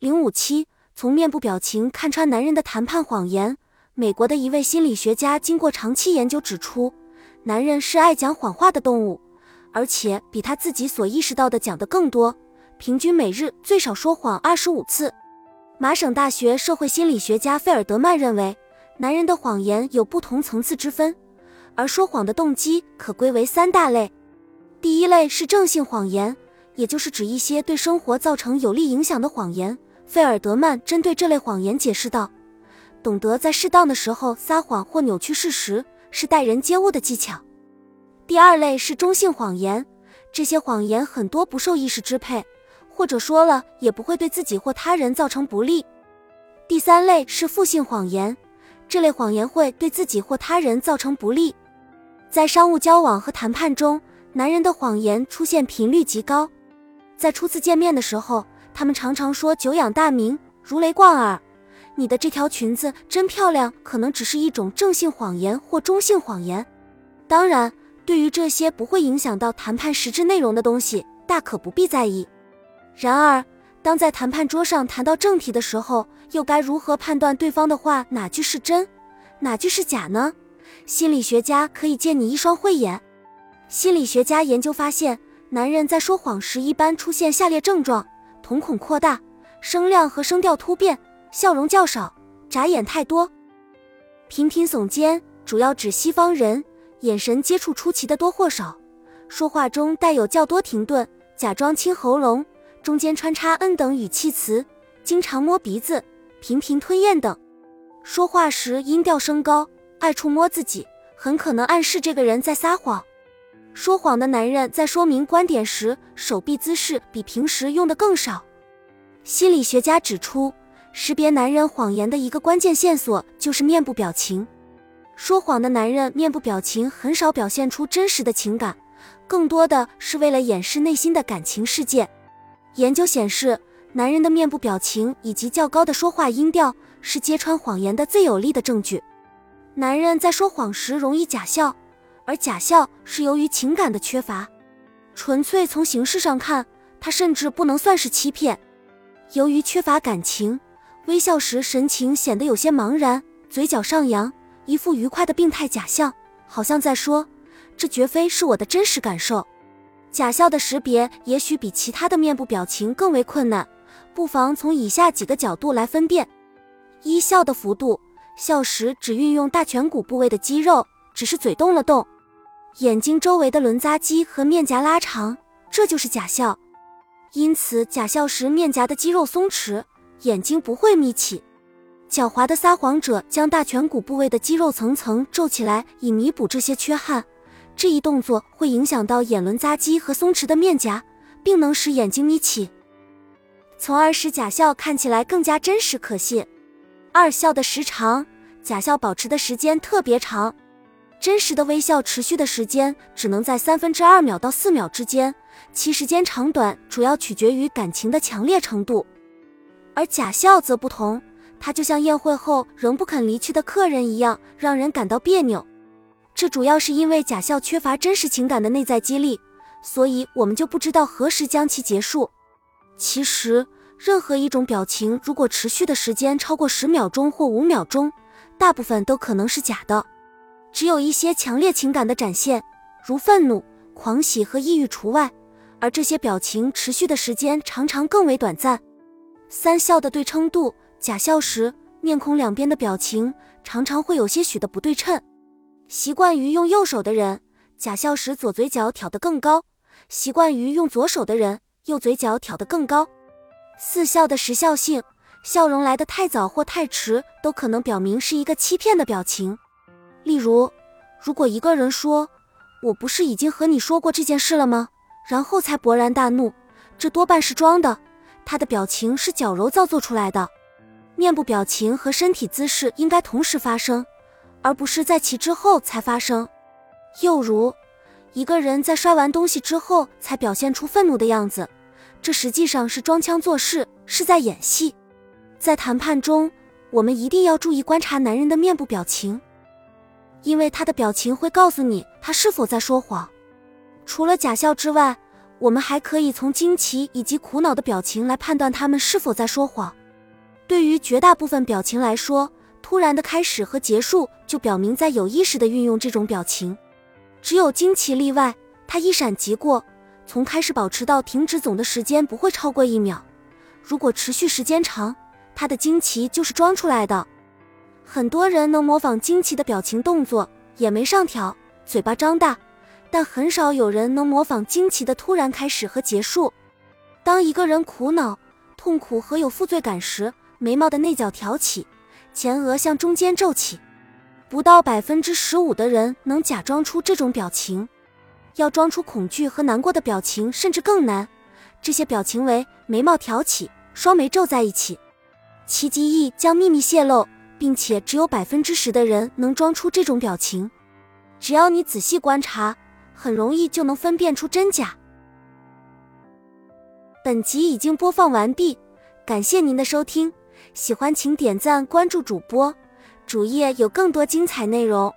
零五七，从面部表情看穿男人的谈判谎言。美国的一位心理学家经过长期研究指出，男人是爱讲谎话的动物，而且比他自己所意识到的讲得更多，平均每日最少说谎二十五次。麻省大学社会心理学家费尔德曼认为，男人的谎言有不同层次之分，而说谎的动机可归为三大类。第一类是正性谎言，也就是指一些对生活造成有利影响的谎言。费尔德曼针对这类谎言解释道：“懂得在适当的时候撒谎或扭曲事实，是待人接物的技巧。”第二类是中性谎言，这些谎言很多不受意识支配，或者说了也不会对自己或他人造成不利。第三类是负性谎言，这类谎言会对自己或他人造成不利。在商务交往和谈判中，男人的谎言出现频率极高，在初次见面的时候。他们常常说“久仰大名，如雷贯耳”。你的这条裙子真漂亮，可能只是一种正性谎言或中性谎言。当然，对于这些不会影响到谈判实质内容的东西，大可不必在意。然而，当在谈判桌上谈到正题的时候，又该如何判断对方的话哪句是真，哪句是假呢？心理学家可以借你一双慧眼。心理学家研究发现，男人在说谎时一般出现下列症状。瞳孔扩大，声量和声调突变，笑容较少，眨眼太多，频频耸肩，主要指西方人，眼神接触出奇的多或少，说话中带有较多停顿，假装清喉咙，中间穿插嗯等语气词，经常摸鼻子，频频吞咽等。说话时音调升高，爱触摸自己，很可能暗示这个人在撒谎。说谎的男人在说明观点时，手臂姿势比平时用的更少。心理学家指出，识别男人谎言的一个关键线索就是面部表情。说谎的男人面部表情很少表现出真实的情感，更多的是为了掩饰内心的感情世界。研究显示，男人的面部表情以及较高的说话音调是揭穿谎言的最有力的证据。男人在说谎时容易假笑。而假笑是由于情感的缺乏，纯粹从形式上看，它甚至不能算是欺骗。由于缺乏感情，微笑时神情显得有些茫然，嘴角上扬，一副愉快的病态假笑，好像在说：“这绝非是我的真实感受。”假笑的识别也许比其他的面部表情更为困难，不妨从以下几个角度来分辨：一笑的幅度，笑时只运用大颧骨部位的肌肉，只是嘴动了动。眼睛周围的轮匝肌和面颊拉长，这就是假笑。因此，假笑时面颊的肌肉松弛，眼睛不会眯起。狡猾的撒谎者将大颧骨部位的肌肉层层皱起来，以弥补这些缺憾。这一动作会影响到眼轮匝肌和松弛的面颊，并能使眼睛眯起，从而使假笑看起来更加真实可信。二笑的时长，假笑保持的时间特别长。真实的微笑持续的时间只能在三分之二秒到四秒之间，其时间长短主要取决于感情的强烈程度。而假笑则不同，它就像宴会后仍不肯离去的客人一样，让人感到别扭。这主要是因为假笑缺乏真实情感的内在激励，所以我们就不知道何时将其结束。其实，任何一种表情如果持续的时间超过十秒钟或五秒钟，大部分都可能是假的。只有一些强烈情感的展现，如愤怒、狂喜和抑郁除外，而这些表情持续的时间常常更为短暂。三笑的对称度，假笑时面孔两边的表情常常会有些许的不对称。习惯于用右手的人，假笑时左嘴角挑得更高；习惯于用左手的人，右嘴角挑得更高。四笑的时效性，笑容来得太早或太迟，都可能表明是一个欺骗的表情。例如，如果一个人说“我不是已经和你说过这件事了吗”，然后才勃然大怒，这多半是装的，他的表情是矫揉造作出来的。面部表情和身体姿势应该同时发生，而不是在其之后才发生。又如，一个人在摔完东西之后才表现出愤怒的样子，这实际上是装腔作势，是在演戏。在谈判中，我们一定要注意观察男人的面部表情。因为他的表情会告诉你他是否在说谎。除了假笑之外，我们还可以从惊奇以及苦恼的表情来判断他们是否在说谎。对于绝大部分表情来说，突然的开始和结束就表明在有意识的运用这种表情。只有惊奇例外，它一闪即过，从开始保持到停止总的时间不会超过一秒。如果持续时间长，他的惊奇就是装出来的。很多人能模仿惊奇的表情动作，眼眉上挑，嘴巴张大。但很少有人能模仿惊奇的突然开始和结束。当一个人苦恼、痛苦和有负罪感时，眉毛的内角挑起，前额向中间皱起。不到百分之十五的人能假装出这种表情，要装出恐惧和难过的表情甚至更难。这些表情为眉毛挑起、双眉皱在一起。奇迹易将秘密泄露，并且只有百分之十的人能装出这种表情。只要你仔细观察。很容易就能分辨出真假。本集已经播放完毕，感谢您的收听，喜欢请点赞关注主播，主页有更多精彩内容。